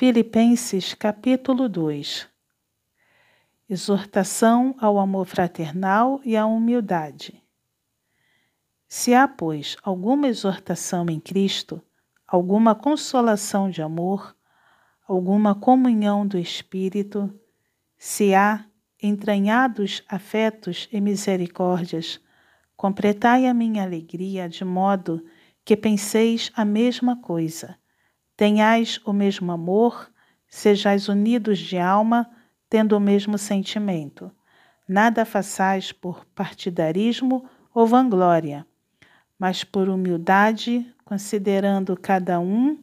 Filipenses capítulo 2 Exortação ao amor fraternal e à humildade. Se há, pois, alguma exortação em Cristo, alguma consolação de amor, alguma comunhão do Espírito, se há entranhados afetos e misericórdias, completai a minha alegria de modo que penseis a mesma coisa Tenhais o mesmo amor, sejais unidos de alma, tendo o mesmo sentimento. Nada façais por partidarismo ou vanglória, mas por humildade, considerando cada um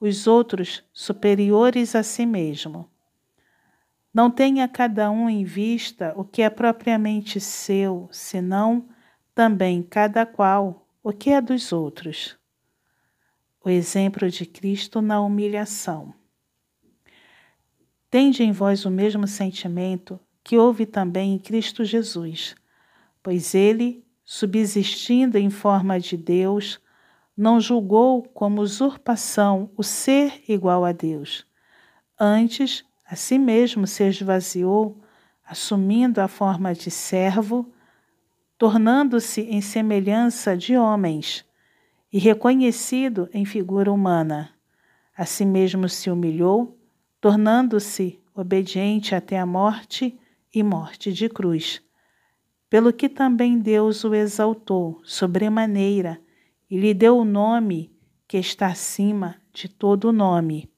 os outros superiores a si mesmo. Não tenha cada um em vista o que é propriamente seu, senão também cada qual o que é dos outros o exemplo de Cristo na humilhação. Tende em vós o mesmo sentimento que houve também em Cristo Jesus, pois ele, subsistindo em forma de Deus, não julgou como usurpação o ser igual a Deus. Antes, a si mesmo se esvaziou, assumindo a forma de servo, tornando-se em semelhança de homens e reconhecido em figura humana. A si mesmo se humilhou, tornando-se obediente até a morte e morte de cruz. Pelo que também Deus o exaltou sobremaneira e lhe deu o nome que está acima de todo nome,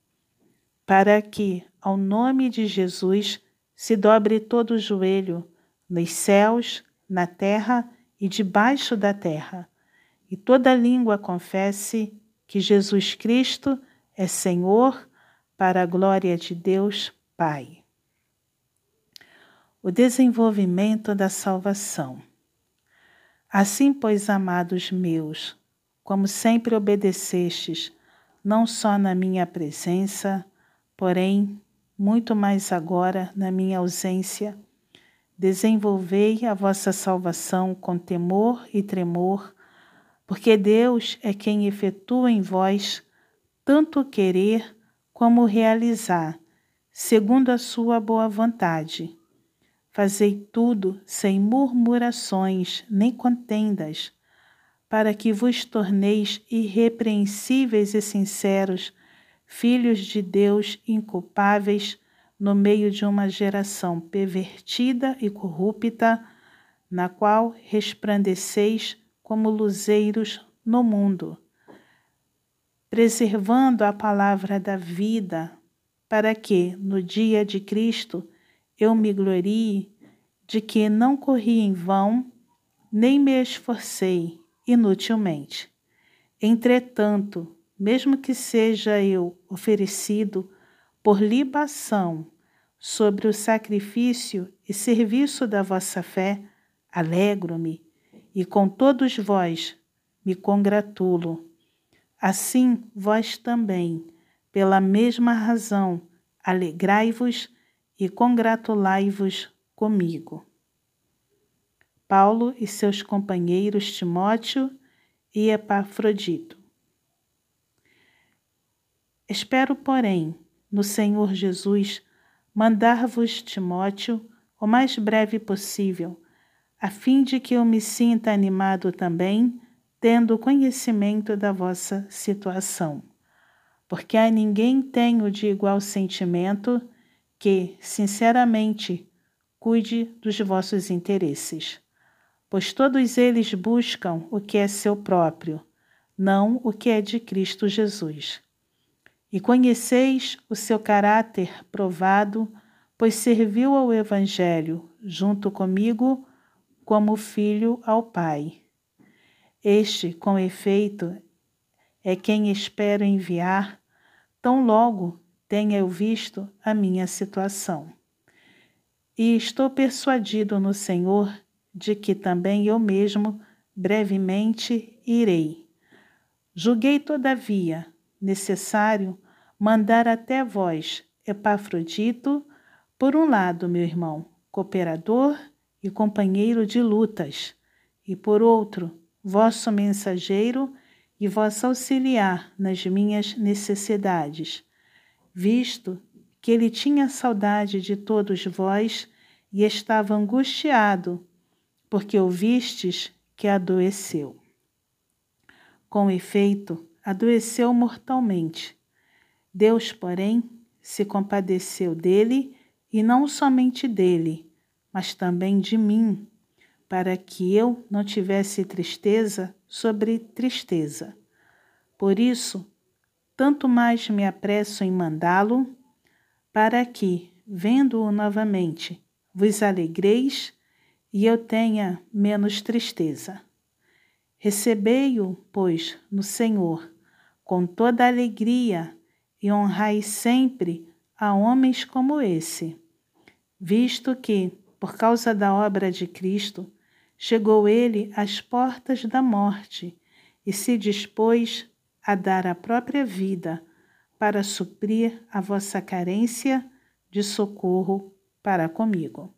para que, ao nome de Jesus, se dobre todo o joelho, nos céus, na terra e debaixo da terra e toda língua confesse que Jesus Cristo é Senhor, para a glória de Deus Pai. O desenvolvimento da salvação. Assim, pois, amados meus, como sempre obedecestes, não só na minha presença, porém, muito mais agora na minha ausência, desenvolvei a vossa salvação com temor e tremor, porque Deus é quem efetua em vós tanto querer como realizar, segundo a sua boa vontade. Fazei tudo sem murmurações nem contendas, para que vos torneis irrepreensíveis e sinceros, filhos de Deus inculpáveis, no meio de uma geração pervertida e corrupta, na qual resplandeceis como luzeiros no mundo, preservando a palavra da vida, para que, no dia de Cristo, eu me glorie de que não corri em vão, nem me esforcei inutilmente. Entretanto, mesmo que seja eu oferecido por libação sobre o sacrifício e serviço da vossa fé, alegro-me e com todos vós me congratulo. Assim vós também, pela mesma razão, alegrai-vos e congratulai-vos comigo. Paulo e seus companheiros Timóteo e Epafrodito. Espero, porém, no Senhor Jesus, mandar-vos Timóteo o mais breve possível a fim de que eu me sinta animado também, tendo conhecimento da vossa situação. Porque a ninguém tenho de igual sentimento que, sinceramente, cuide dos vossos interesses. Pois todos eles buscam o que é seu próprio, não o que é de Cristo Jesus. E conheceis o seu caráter provado, pois serviu ao Evangelho, junto comigo, como filho ao Pai. Este, com efeito, é quem espero enviar, tão logo tenha eu visto a minha situação. E estou persuadido no Senhor de que também eu mesmo brevemente irei. Julguei, todavia, necessário mandar até vós Epafrodito, por um lado, meu irmão, cooperador e companheiro de lutas, e por outro, vosso mensageiro e vosso auxiliar nas minhas necessidades, visto que ele tinha saudade de todos vós e estava angustiado, porque ouvistes que adoeceu. Com efeito, adoeceu mortalmente. Deus, porém, se compadeceu dele, e não somente dele, mas também de mim, para que eu não tivesse tristeza sobre tristeza. Por isso, tanto mais me apresso em mandá-lo, para que, vendo-o novamente, vos alegreis e eu tenha menos tristeza. Recebei-o, pois, no Senhor, com toda alegria, e honrai sempre a homens como esse, visto que, por causa da obra de Cristo, chegou ele às portas da morte e se dispôs a dar a própria vida para suprir a vossa carência de socorro para comigo.